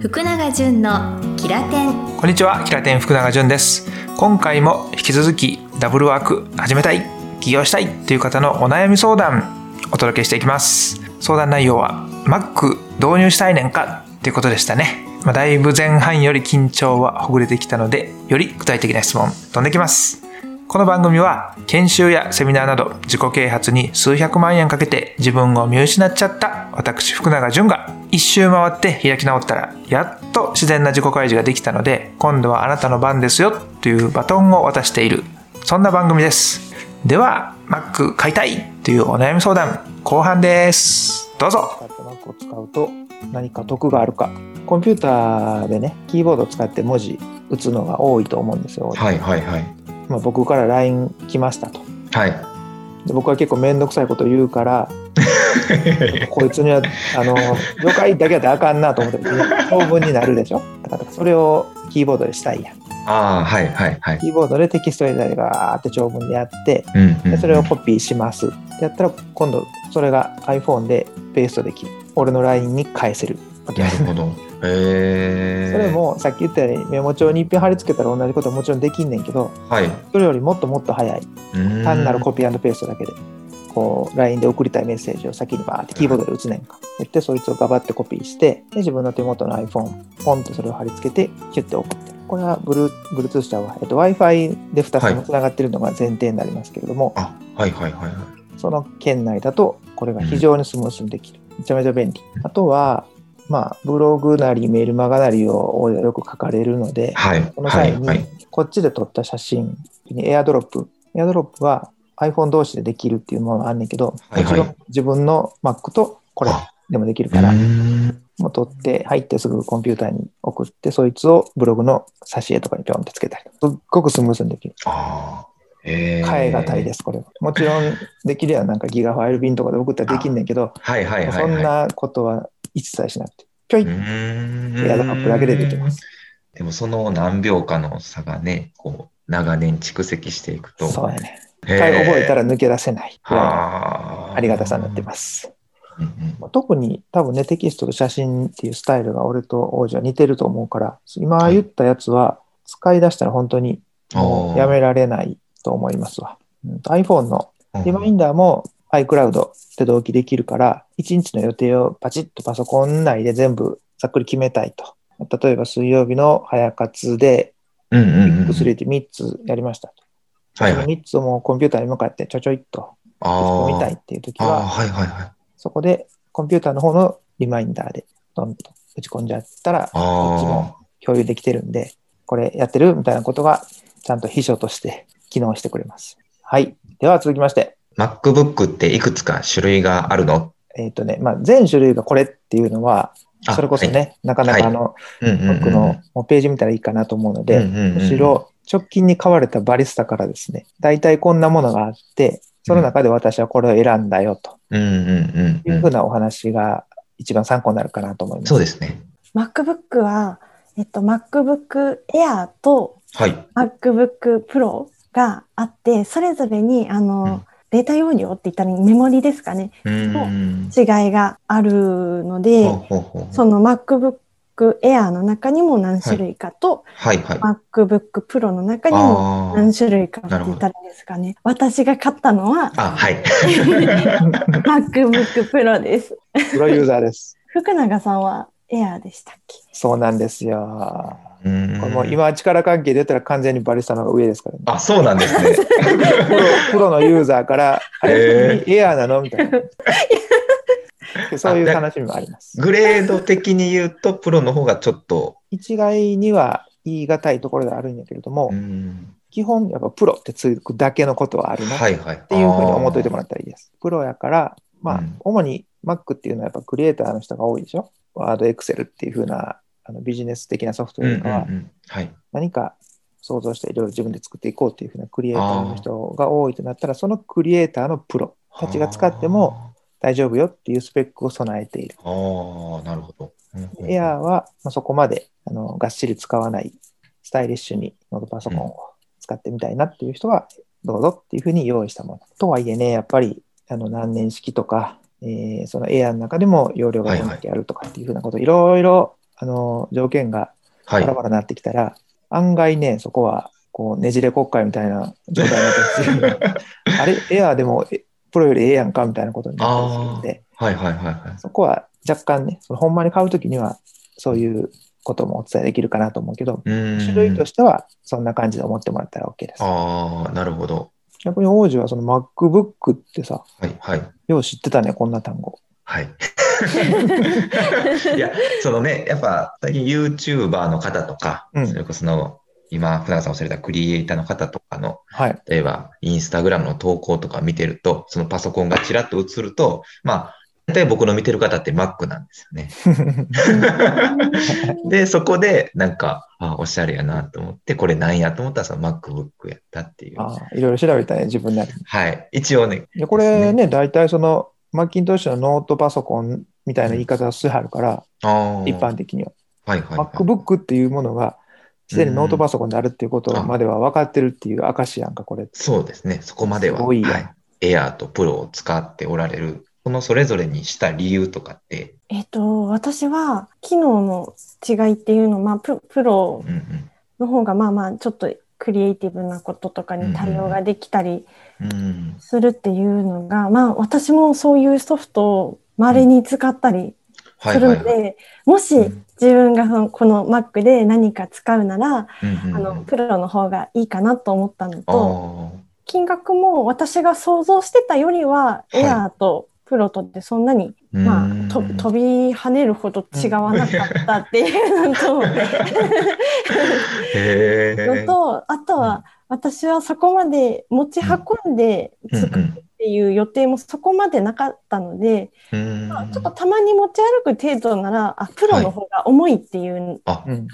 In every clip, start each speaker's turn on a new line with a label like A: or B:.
A: 福永潤のキラテン
B: こんにちは、キラテン福永潤です。今回も引き続きダブルワーク始めたい、起業したいという方のお悩み相談お届けしていきます。相談内容は Mac 導入したいねんかということでしたね。まあ、だいぶ前半より緊張はほぐれてきたので、より具体的な質問飛んできます。この番組は研修やセミナーなど自己啓発に数百万円かけて自分を見失っちゃった私福永潤が一周回って開き直ったらやっと自然な自己開示ができたので今度はあなたの番ですよというバトンを渡している。そんな番組です。では Mac 買いたいというお悩み相談後半です。どうぞ。
C: 使って Mac を使うと何か得があるか。コンピューターでねキーボードを使って文字打つのが多いと思うんですよ、
D: はいはいはい。
C: まあ、僕から LINE 来ましたと。
D: はい。
C: で僕は結構面倒くさいこと言うから こいつにはあの了解だけやったらあかんなと思って長文になるでしょ？だからそれをキーボードでしたいやん
D: ああ、はいはいはい。
C: キーボードでテキスト入れたりガーって長文でやって
D: うんうんうん
C: でそれをコピーしますってやったら今度それが iPhone でペーストできる俺の LINE に返せるわけ
D: なるほど。へえ。
C: それ。もさっき言ったようにメモ帳に一遍貼り付けたら同じことはもちろんできんねんけど
D: はい。
C: それよりもっともっと早い単なるコ
D: ピ
C: ピーペーストだけでこう LINE で送りたいメッセージを先にバーってキーボードで打つねんか言ってそいつをガバってコピーしてで自分の手元の iPhone ポンとそれを貼り付けてキュッて送ってるこれは Blu- Bluetooth ちゃうわ、えっと、Wi-Fi で2つともつながってるのが前提になりますけれども、
D: あ、はいはいはいはい。
C: その圏内だとこれが非常にスムースにできる。めちゃめちゃ便利。あとは、まあ、ブログなりメールマガなりをよく書かれるので、
D: はい
C: その際に
D: はいはい。
C: こっちで撮った写真に AirDrop。AirDrop は iPhone 同士でできるっていうものがあんねんけど、
D: はいはい
C: もちろん自分の Mac とこれ
D: あ
C: でもできるからもう撮って入ってすぐコンピューターに送って、そいつをブログの挿絵とかにピョンってつけたり。すっごくスムーズにできる。
D: あえ。。
C: 変え難いですす、これは。もちろんできるやんなんかギガファイル便とかで送ったらできんねんけど、
D: はいはいはいはい。
C: そんなことは一切しなくて、ぴょい。エアドロップだけでできます。
D: でもその何秒かの差がね、こう、長年蓄積していくと。
C: そうやね。一回覚えたら抜け出せないぐらいありがたさになってます。
D: うんうん
C: 特に多分ね、テキストと写真っていうスタイルが俺と王子は似てると思うから、今言ったやつは使い出したら本当にやめられないと思いますわ。うん、iPhone のリマインダーも iCloud で同期できるから、1日の予定をパチッとパソコン内で全部ざっくり決めたいと。例えば水曜日の早活で
D: うんうんうん。
C: ビッグ3って3つやりましたと。
D: はいはい。
C: その3つをもうコンピューターに向かってちょちょいっと。打ち込みたいっていう時は、
D: はいはいはい。
C: そこでコンピューターの方のリマインダーでドンと打ち込んじゃったら、こっちも
D: あ
C: 共有できてるんで、これやってるみたいなことがちゃんと秘書として機能してくれます。はい。では続きまして、
D: あ。MacBook っていくつか種類があるの？
C: えっ、とね、まあ、全種類がこれっていうのは、
D: あ
C: それこそね、なかな
D: はい
C: かあの、
D: うんうんうん
C: 僕のページ見たらいいかなと思うので、
D: うんうんうんうん
C: むしろ直近に買われたバリスタからですね、大体こんなものがあって、その中で私はこれを選んだよと
D: うんうんうん
C: いうふうなお話が一番参考になるかなと思います。
D: そうですね。
E: MacBook は、えっと、MacBook Air と
D: はい。
E: MacBook Pro があって、それぞれに、あの、
D: うん
E: データ容量って言ったらメモリですかね、
D: うん。
E: 違いがあるので、その MacBook Air の中にも何種類かと、
D: はいはい。
E: MacBook Pro の中にも
D: あ
E: 何種類かって言ったらいいですかね。私が買ったのは
D: はい。
E: MacBook Pro です。
C: プロユーザーです。
E: 福永さんは Air でしたっけ？
C: そうなんですよ。
D: うん
C: これもう今力関係で言ったら完全にバリスタの方が上ですからね。
D: あ、そうなんですね。
C: プロプロのユーザーから、あ
D: へ
C: れ、エアーなの？みたいな。そういう楽しみもあります。
D: グレード的に言うと、プロの方がちょっと。
C: 一概には言い難いところがあるんやけれども、
D: うん
C: 基本やっぱプロってつくだけのことはあるなっ
D: はいはい。って
C: いうふうに思っといてもらったらいいです。プロやから、まあ、
D: うん
C: 主に Mac っていうのはやっぱクリエイターの人が多いでしょ？ワード、エクセルっていうふうなあのビジネス的なソフト
D: うんうんう
C: よりかは。何か想像していろいろ自分で作っていこうっていうふうなクリエイターの人が多いとなったら、そのクリエイターのプロたちが使っても大丈夫よっていうスペックを備えている。
D: あー。ああ、なるほど。うん
C: エアーはまあそこまであのがっしり使わないスタイリッシュにノートパソコンを使ってみたいなっていう人はどうぞっていうふうに用意したもの。とはいえね、やっぱりあの何年式とか、えーそのエアーの中でも容量がどんだけあるとかっていうふうなこといろいろあの条件が
D: はい
C: バラ。バラになってきたら、案外ね、そこはこうねじれ国会みたいな状態になったりするんであれ、エアーでもえプロよりええやんかみたいなことになったりするんで、
D: はいはいはいはい。
C: そこは若干ね、そのほんまに買うときには、そういうこともお伝えできるかなと思うけど、種類としてはそんな感じで思ってもらったら OK です。
D: ああ、なるほど。
C: 逆に王子はその MacBook ってさ、
D: はいはい。
C: よう知ってたね、こんな単語。
D: はい。いや、そのね、やっぱ最近 YouTuber の方とか、
C: うん
D: それこその、今、船川さんおっしゃられたクリエイターの方とかの、
C: はい。
D: 例えば、インスタグラムの投稿とか見てると、そのパソコンがちらっと映ると、まあ、大体僕の見てる方って Mac なんですよね。で、そこで、なんか、あ、おしゃれやなと思って、これなんやと思ったら、その MacBook やったっていう。
C: ああいろいろ調べたね、自分なりに。
D: はい。一応ね、
C: でこれね、大体その、マッキントッシュのノートパソコンみたいな言い方をしてはるから、一般的には。
D: はいはい、はい。
C: MacBook っていうものが、すでにノートパソコンであるっていうことまでは分かってるっていう証やんか、これ。
D: そうですね。そこまでは。
C: すごいやん
D: はい。エアーとプロを使っておられる、そのそれぞれにした理由とかって、
E: えっと、私は機能の違いっていうのを、まあ、ププロ。の方がまあまあちょっとクリエイティブなこととかに対応ができたり
D: うん、
E: するっていうのが、まあ私もそういうソフトを稀に使ったり
D: は
E: するので、もし
D: うん。
E: 自分がそのこの Mac で何か使うなら、
D: うんうん
E: あのプロの方がいいかなと思ったの
D: あ
E: と、
D: ー
E: 金額も私が想像してたよりは、
D: い。
E: エアーとプロとってそんなに、ま
D: うん。
E: あ、と飛び跳ねるほど違わなかったっていうのと、
D: へー。
E: のと、あとは私はそこまで持ち運んで
D: うん。
E: 作るっていう予定もそこまでなかったので、
D: うん
E: まあちょっとたまに持ち歩く程度なら、あ、プロの方が重いっていう、
D: あ、
C: うん。
E: あの、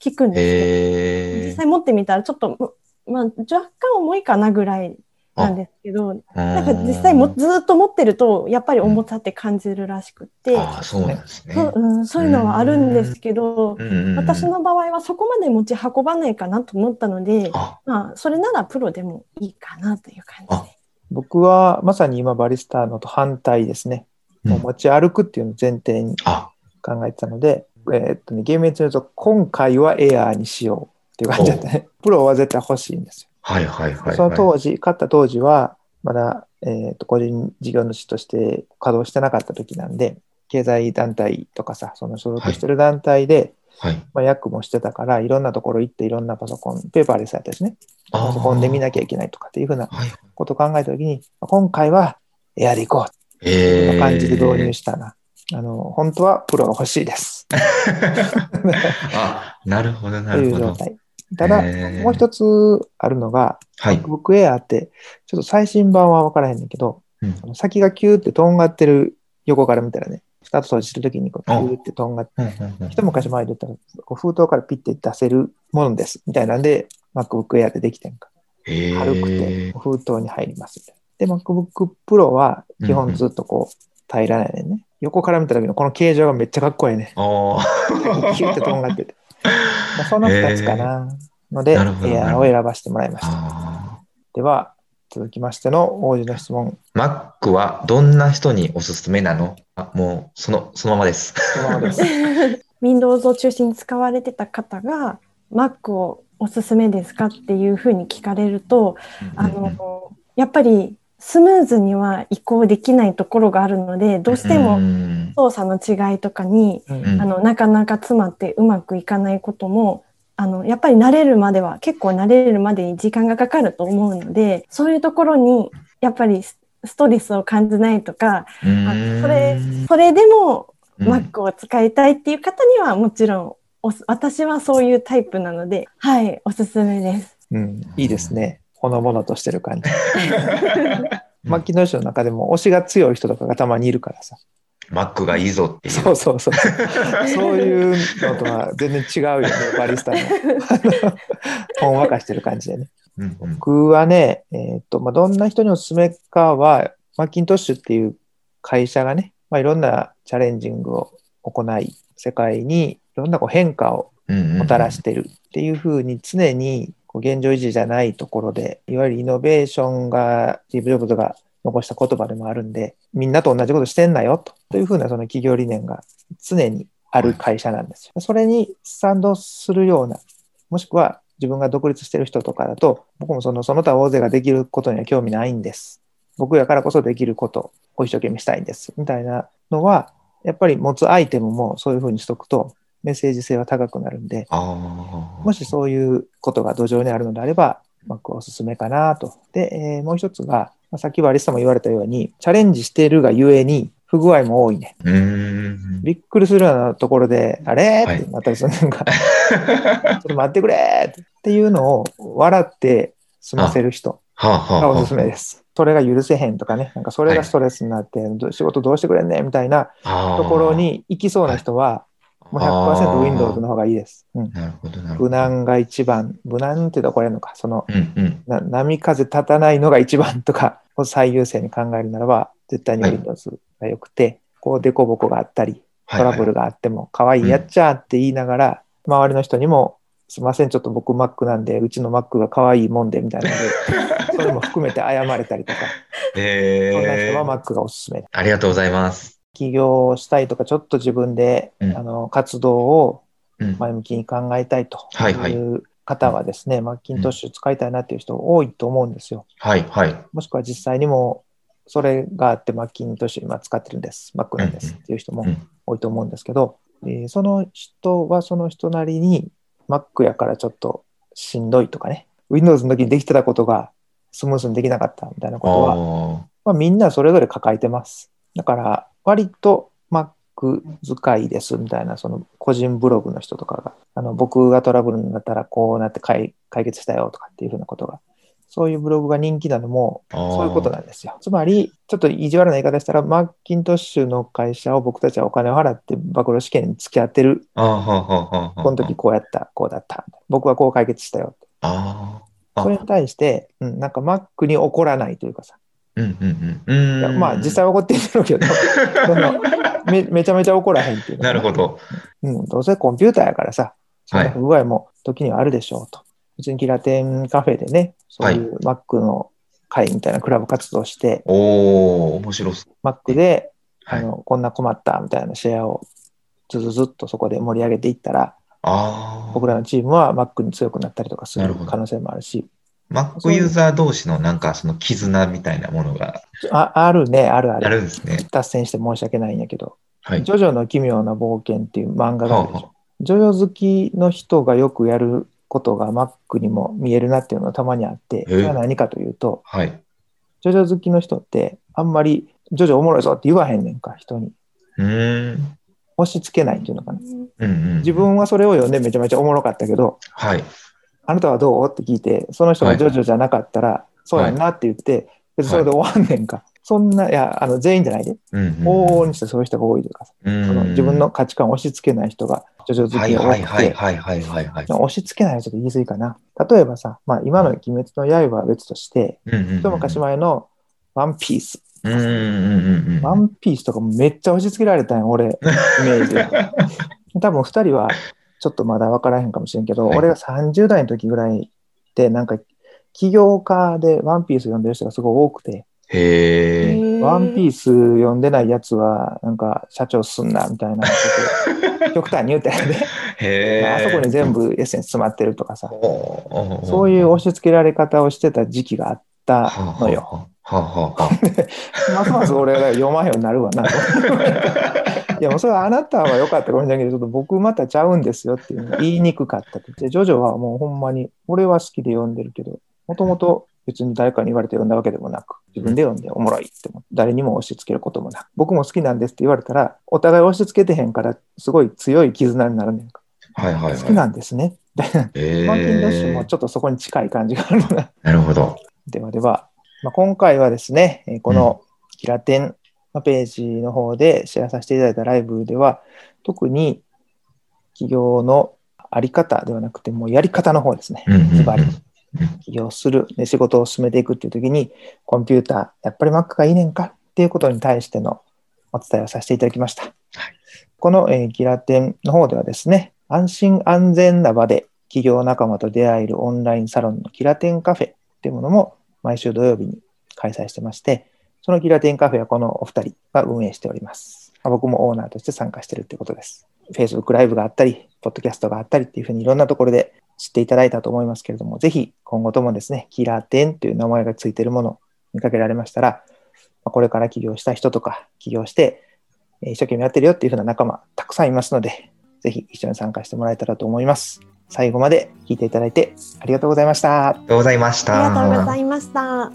E: 聞くんですけど、
D: へ
E: 実際持ってみたらちょっと、まあ、若干重いかなぐらいなんですけど、
D: な
E: なんか実際もずっと持ってると、やっぱり重さって感じるらしくって、
D: あーそうなんですね。
E: そううん、そういうのはあるんですけど、
D: うんうんうん
E: 私の場合はそこまで持ち運ばないかなと思ったので、
D: あ、
E: まあ、それならプロでもいいかなという感じで。
C: 僕はまさに今バリスタのと反対ですね。持ち歩くっていうのを前提に
D: あ、
C: 考えてたので、えーっとね、厳密に言うと、今回はエアーにしようっていう感じだったね。プロは絶対欲しいんですよ。
D: はいはいはいはい。
C: その当時、買った当時は、まだ、えー、と個人事業主として稼働してなかった時なんで、経済団体とかさ、その所属してる団体で、
D: はい。
C: まあ、役もしてたから、いろんなところ行って、いろんなパソコン、ペーパーレスやったですね。パソコンで見なきゃいけないとかっていうふうな
D: はい。
C: ことを考えた時に、今回はエアで行こうって
D: え
C: いう感じで導入したな。あの、本当はプロが欲しいです。
D: あ、なるほどな
C: とい
D: るほど。
C: う状態。ただ、もう一つあるのが、
D: はい。
C: MacBook Air って、ちょっと最新版は分からへんねんけど、先がキューってとんがってる横から見たらね、スタート掃除するときにこうキューってとんがって、
D: うんうんうん
C: 一昔前で言ったら、こう封筒からピッて出せるものです、みたいなんで、MacBook Air でできてんか。軽くて封筒に入りますみたいな。で、MacBook Pro は基本ずっとこう平らやねんね。横から見た時のこの形状がめっちゃかっこいいね。キューってとんがってて。まあ、その2つかな。ので、
D: なるほど
C: エアーを選ばせてもらいました。
D: あ
C: では、続きましての王子の質問。
D: ー Mac はどんな人におすすめなの？あもう、その、そのままです。
C: そのままです。
E: Windows を中心に使われてた方が Mac をおすすめですかっていうふうに聞かれると、あの、やっぱりスムーズには移行できないところがあるので、どうして
D: う
E: も
D: ん
E: 操作の違いとかに、
C: うん
E: あの、なかなか詰まってうまくいかないことも、あの、やっぱり慣れるまでは、結構慣れるまでに時間がかかると思うので、そういうところに、やっぱりスストレスを感じないとか、あのそれ、それでも
D: うん
E: Mac を使いたいっていう方にはもちろんおす、私はそういうタイプなので、はい、おすすめです。
C: うん、いいですね。ほのぼのとしてる感じ。マッキントッシュの中でも推しが強い人とかがたまにいるからさ。
D: Mac がいいぞっていう。
C: そうそうそう。そういうのとは全然違うよね、バリスタの。ほんわかしてる感じでね。
D: うんうん
C: 僕はね、えーっと、まあ、どんな人におすすめかは、マッキントッシュっていう会社がね、まあ、いろんなチャレンジングを行い、世界にいろんなこう変化をもたらしてるっていうふうに常にこう現状維持じゃないところで、いわゆるイノベーションが、スティーブ・ジョブズが残した言葉でもあるんで、みんなと同じことしてんなよとというふうなその企業理念が常にある会社なんですよ。それに賛同するような、もしくは自分が独立してる人とかだと、僕もそのその他大勢ができることには興味ないんです。僕やからこそできることを一生懸命したいんです。みたいなのは、やっぱり持つアイテムもそういうふうにしとくと、メッセージ性は高くなるんで。もしそういうことが土壌にあるのであれば、Mac はおすすめかなと。で、えーもう一つが、まあさっきはアリスさんも言われたように、チャレンジしてるがゆえに、不具合も多いね。
D: うーん。
C: びっくりするようなところで、あれ？
D: はい
C: ってなったりするのが、ちょっと待ってくれっていうのを笑って済ませる人がおすすめです。それが許せへんとかね、なんかそれがストレスになって、ど仕事どうしてくれんねんみたいな
D: あ。
C: ところに行きそうな人は、もう100% Windows の方がいいです。うん。
D: なるほど。
C: 無難が一番、無難って言うとこれのか、その
D: うんうん。
C: な波風立たないのが一番とかを最優先に考えるならば、絶対に
D: はい
C: Windows が良くて、こう、デコボコがあったり、トラブルがあっても、可愛いやっちゃーって言いながら、周りの人にも、すいません、ちょっと僕 Mac なんで、うちの Mac が可愛いもんで、みたいなので、それも含めて謝れたりとか、
D: え
C: そんな人
D: ー
C: は Mac がおすすめ。
D: ありがとうございます。
C: 起業したいとか、ちょっと自分で、
D: うん
C: あの活動を
D: うん。
C: 前向きに考えたいと
D: い
C: う方はですね、マッキントッシュ使いたいなっていう人多いと思うんですよ。
D: はい、はい。
C: もしくは実際にもそれがあってマッキントッシュ今使ってるんです、Mac なんです。っていう人も
D: うん。
C: 多いと思うんですけど、えーその人はその人なりに Mac やからちょっとしんどいとかね、Windows の時にできてたことがスムーズにできなかったみたいなことは、
D: あ
C: まあ、みんなそれぞれ抱えてます。だから割と Mac 使いですみたいなその個人ブログの人とかが、あの僕がトラブルになったらこうなって解解決したよとかっていうふうなことが、そういうブログが人気なのも。そういうことなんですよ。つまり、ちょっと意地悪な言い方したら、マッキントッシュの会社を僕たちはお金を払って暴露試験に付き合ってる。この時こうやった、こうだった。僕はこう解決したよ。それに対して、うん、なんか Mac に怒らないというかさ。まあ実際怒ってるんだろうけど、そのめめちゃめちゃ怒らへんっていう
D: なるほ。ど。
C: うん、どうせコンピューターやからさ、不具合も時にはあるでしょうと。別にキラテンカフェでね、そういう Mac の会みたいなクラブ活動して、
D: おお面白そう。
C: Mac で
D: はい。
C: あの、こんな困ったみたいなシェアをずずずっとそこで盛り上げていったら、
D: ああ。
C: 僕らのチームは Mac に強くなったりとかす
D: なる
C: 可能性もあるし、
D: Mac ユーザー同士のなんかその絆みたいなものが
C: ああるね、あるあ
D: あ
C: る。
D: るんですね。
C: 脱線して申し訳ないんやけど、
D: はい。
C: ジョジョの奇妙な冒険っていう漫画があるでし
D: はあは
C: ょ。ジョジョ好きの人がよくやることが Mac にも見えるなっていうのがたまにあって、それは何かというと、
D: はい。
C: ジョジョ好きの人ってあんまりジョジョおもろいぞって言わへんねんか、人に。
D: うーん。
C: 押し付けないっていうのかな。
D: うんうん。
C: 自分はそれを読んでめちゃめちゃおもろかったけど、
D: はい。
C: あなたはどう？って聞いて、その人がジョジョじゃなかったら、そうやんなって言って、別にそれで終わんねんか。そんな、いや、あの全員じゃないで。往々にしてそういう人が多いというか、
D: うん
C: その自分の価値観を押し付けない人が、ジョジョ好
D: はい
C: きが多
D: はいはい
C: くて、
D: はいはいはいはい。
C: 押し付けないはちょっと言い過ぎかな。例えばさ、まあ今の鬼滅の刃は別として、一昔前のワンピース。ワンピースとかもめっちゃ押し付けられたんよ、俺、イメージで。多分二人はちょっとまだ分からへんかもしれんけど、
D: はい
C: 俺が30代の時ぐらいで、なんか、起業家でワンピース読んでる人がすごい多くて、
D: へえ。
C: ワンピース読んでないやつは、なんか、社長すんな、みたいなこと、極端に言うてんで、
D: へえ。
C: あそこに全部エッセンス詰まってるとかさ、
D: 部
C: そういう押し付けられ方をしてた時期があったのよ。
D: はあは。
C: ますます俺が読まへんようになるわなと。いや、もうそれはあなたは良かったかもしれないけど、ちょっと僕またちゃうんですよっていう言いにくかった。で、ジョジョはもうほんまに、俺は好きで読んでるけど、もともと別に誰かに言われて読んだわけでもなく、自分で読んでおもろいって誰にも押し付けることもなく、僕も好きなんですって言われたら、お互い押し付けてへんから、すごい強い絆になるねんか。
D: はいはいはい。
C: 好きなんですね。
D: へ
C: マーキン・ドッシュも
D: え。
C: ちょっとそこに近い感じがあるのな。
D: なるほど。
C: ではでは、まあ、今回はですね、えーこのキラテンのページの方でシェアさせていただいたライブでは、特に企業のあり方ではなくて、もうやり方の方ですね。ズバリ。起業する、で仕事を進めていくっていう時に、コンピューター、やっぱり Mac がいいねんか？っていうことに対してのお伝えをさせていただきました。この、えーキラテンの方ではですね、安心安全な場で企業仲間と出会えるオンラインサロンのキラテンカフェっていうものも毎週土曜日に開催してまして、そのキラテンカフェはこのお二人が運営しております。まあ僕もオーナーとして参加しているということです。
F: Facebook ライブがあったり、ポッドキャストがあったりっていうふうにいろんなところで知っていただいたと思いますけれども、ぜひ今後ともですね、キラー10という名前がついているものを見かけられましたら、これから起業した人とか、起業して一生懸命やってるよっていうふうな仲間たくさんいますので、ぜひ一緒に参加してもらえたらと思います。最後まで聞いていただいてありがとうございました。
D: ありがとうございました。
E: ありがとうございました。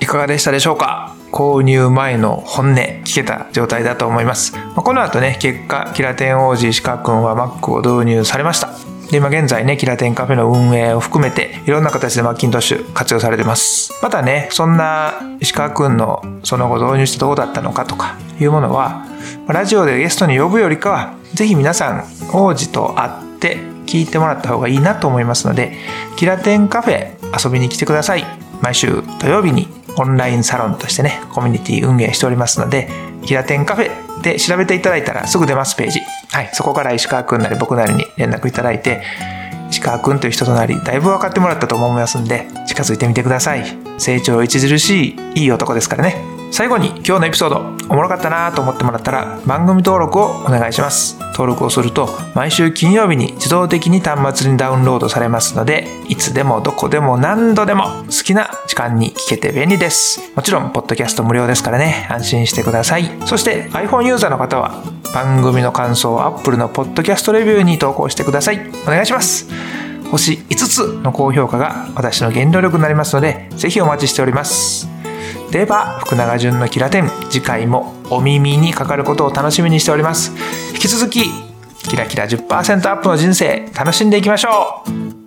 C: いかがでしたでしょうか？購入前の本音聞けた状態だと思います。この後ね、結果、キラテン王子石川くんは Mac を導入されました。で、今現在ね、キラテンカフェの運営を含めて、いろんな形でマッキントッシュ活用されてます。またね、そんな石川くんのその後導入してどうだったのかとかいうものは、ラジオでゲストに呼ぶよりかは、ぜひ皆さん、王子と会って聞いてもらった方がいいなと思いますので、キラテンカフェ遊びに来てください。毎週土曜日にオンラインサロンとしてね、コミュニティ運営しておりますので、平天カフェで調べていただいたらすぐ出ますページ。はい、そこから石川くんなり僕なりに連絡いただいて、石川くんという人となり、だいぶ分かってもらったと思いますんで、近づいてみてください。成長著しい、いい男ですからね。最後に今日のエピソードおもろかったなと思ってもらったら番組登録をお願いします。登録をすると毎週金曜日に自動的に端末にダウンロードされますのでいつでもどこでも何度でも好きな時間に聞けて便利です。もちろんポッドキャスト無料ですからね。安心してください。そして iPhone ユーザーの方は番組の感想を Apple のポッドキャストレビューに投稿してください。お願いします。星5つの高評価が私の原動力になりますのでぜひお待ちしております。では福永潤のキラテン次回もお耳にかかることを楽しみにしております。引き続きキラキラ10%アップの人生楽しんでいきましょう。